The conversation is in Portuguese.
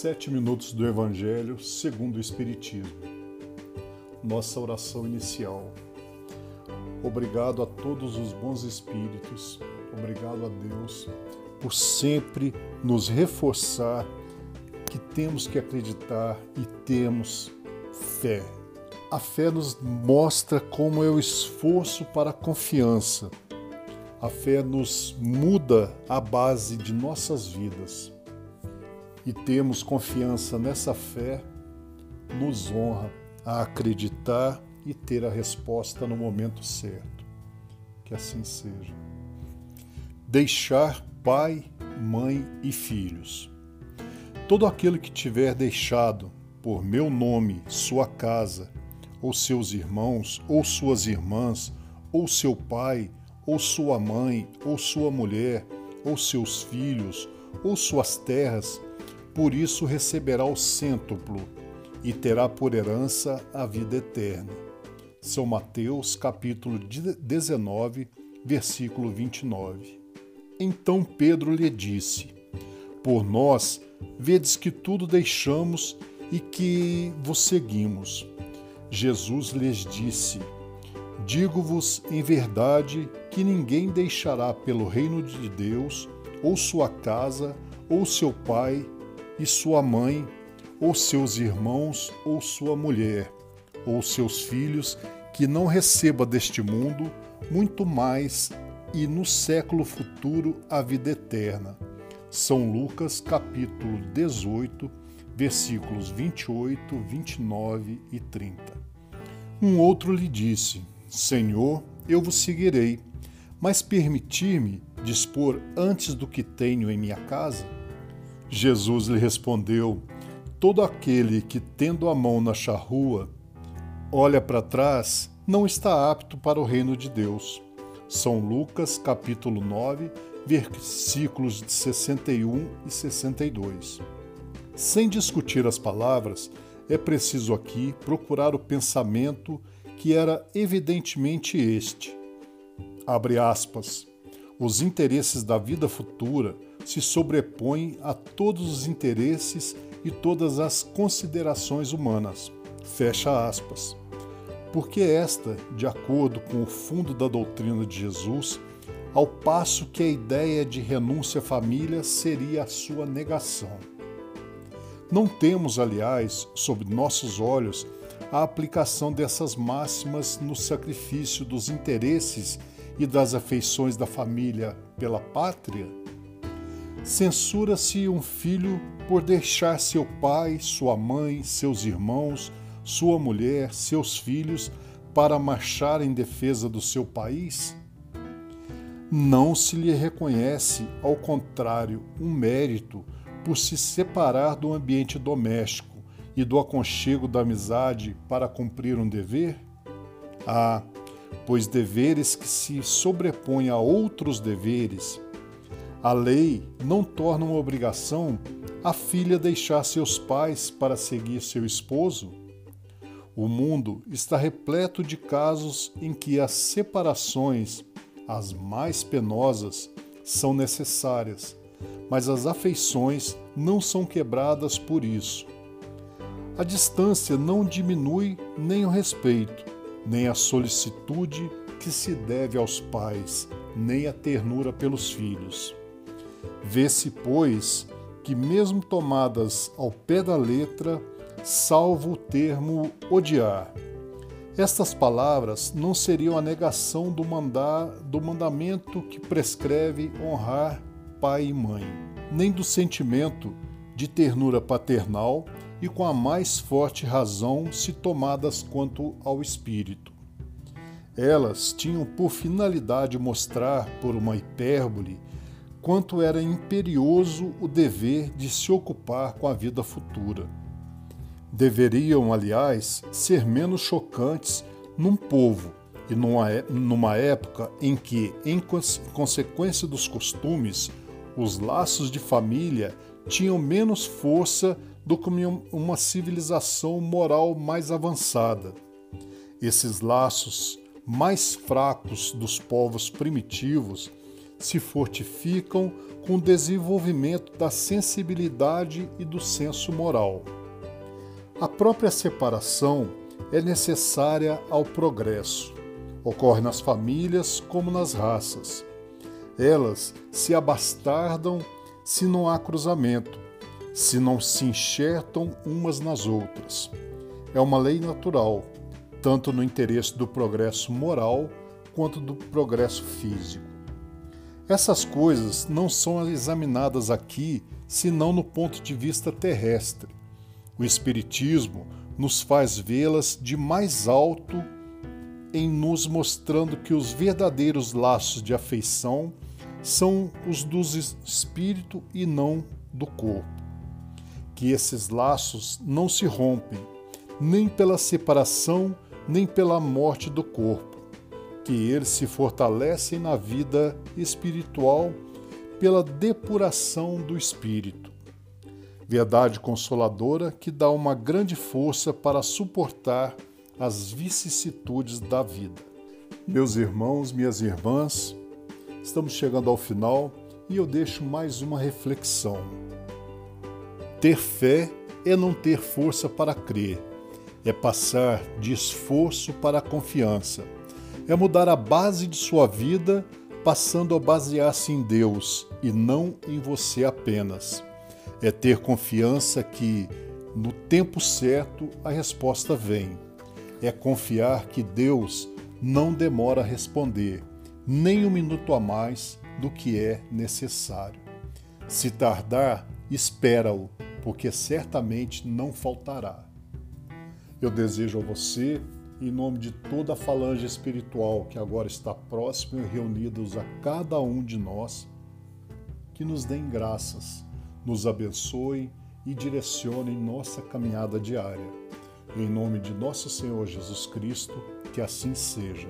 Sete minutos do Evangelho segundo o Espiritismo. Nossa oração inicial. Obrigado a todos os bons espíritos, obrigado a Deus por sempre nos reforçar que temos que acreditar e temos fé. A fé nos mostra como é o esforço para a confiança. A fé nos muda a base de nossas vidas e temos confiança nessa fé, nos honra a acreditar e ter a resposta no momento certo. Que assim seja. Deixar pai, mãe e filhos. Todo aquele que tiver deixado por meu nome sua casa, ou seus irmãos, ou suas irmãs, ou seu pai, ou sua mãe, ou sua mulher, ou seus filhos, ou suas terras, por isso receberá o cêntuplo e terá por herança a vida eterna. São Mateus, capítulo 19, versículo 29. Então Pedro lhe disse: Por nós, vedes que tudo deixamos e que vos seguimos. Jesus lhes disse: Digo-vos em verdade que ninguém deixará pelo reino de Deus, ou sua casa, ou seu pai, e sua mãe, ou seus irmãos, ou sua mulher, ou seus filhos, que não receba deste mundo muito mais e no século futuro a vida eterna. São Lucas, capítulo 18, versículos 28, 29 e 30. Um outro lhe disse: Senhor, eu vos seguirei, mas permitir-me dispor antes do que tenho em minha casa? Jesus lhe respondeu: Todo aquele que, tendo a mão na charrua, olha para trás, não está apto para o reino de Deus. São Lucas, capítulo 9, versículos de 61 e 62. Sem discutir as palavras, é preciso aqui procurar o pensamento que era evidentemente este. Abre aspas. Os interesses da vida futura se sobrepõe a todos os interesses e todas as considerações humanas. Fecha aspas. Porque esta, de acordo com o fundo da doutrina de Jesus, ao passo que a ideia de renúncia à família seria a sua negação. Não temos, aliás, sob nossos olhos, a aplicação dessas máximas no sacrifício dos interesses e das afeições da família pela pátria? Censura-se um filho por deixar seu pai, sua mãe, seus irmãos, sua mulher, seus filhos para marchar em defesa do seu país? Não se lhe reconhece, ao contrário, um mérito por se separar do ambiente doméstico e do aconchego da amizade para cumprir um dever? Ah, pois deveres que se sobrepõem a outros deveres a lei não torna uma obrigação a filha deixar seus pais para seguir seu esposo? O mundo está repleto de casos em que as separações, as mais penosas, são necessárias, mas as afeições não são quebradas por isso. A distância não diminui nem o respeito, nem a solicitude que se deve aos pais, nem a ternura pelos filhos. Vê-se, pois, que, mesmo tomadas ao pé da letra, salvo o termo odiar. Estas palavras não seriam a negação do, mandar, do mandamento que prescreve honrar pai e mãe, nem do sentimento de ternura paternal e com a mais forte razão se tomadas quanto ao espírito. Elas tinham por finalidade mostrar, por uma hipérbole, quanto era imperioso o dever de se ocupar com a vida futura. Deveriam, aliás, ser menos chocantes num povo e numa, numa época em que, em consequência dos costumes, os laços de família tinham menos força do que uma civilização moral mais avançada. Esses laços mais fracos dos povos primitivos se fortificam com o desenvolvimento da sensibilidade e do senso moral. A própria separação é necessária ao progresso. Ocorre nas famílias como nas raças. Elas se abastardam se não há cruzamento, se não se enxertam umas nas outras. É uma lei natural, tanto no interesse do progresso moral quanto do progresso físico. Essas coisas não são examinadas aqui senão no ponto de vista terrestre. O Espiritismo nos faz vê-las de mais alto em nos mostrando que os verdadeiros laços de afeição são os do espírito e não do corpo. Que esses laços não se rompem, nem pela separação, nem pela morte do corpo. Que eles se fortalecem na vida espiritual pela depuração do espírito. Verdade consoladora que dá uma grande força para suportar as vicissitudes da vida. Meus irmãos, minhas irmãs, estamos chegando ao final e eu deixo mais uma reflexão. Ter fé é não ter força para crer, é passar de esforço para confiança, é mudar a base de sua vida passando a basear-se em Deus e não em você apenas. É ter confiança que, no tempo certo, a resposta vem é confiar que Deus não demora a responder, nem um minuto a mais do que é necessário. Se tardar, espera-o, porque certamente não faltará. Eu desejo a você, em nome de toda a falange espiritual que agora está próxima e reunidos a cada um de nós, que nos deem graças, nos abençoem e direcionem nossa caminhada diária em nome de nosso Senhor Jesus Cristo, que assim seja.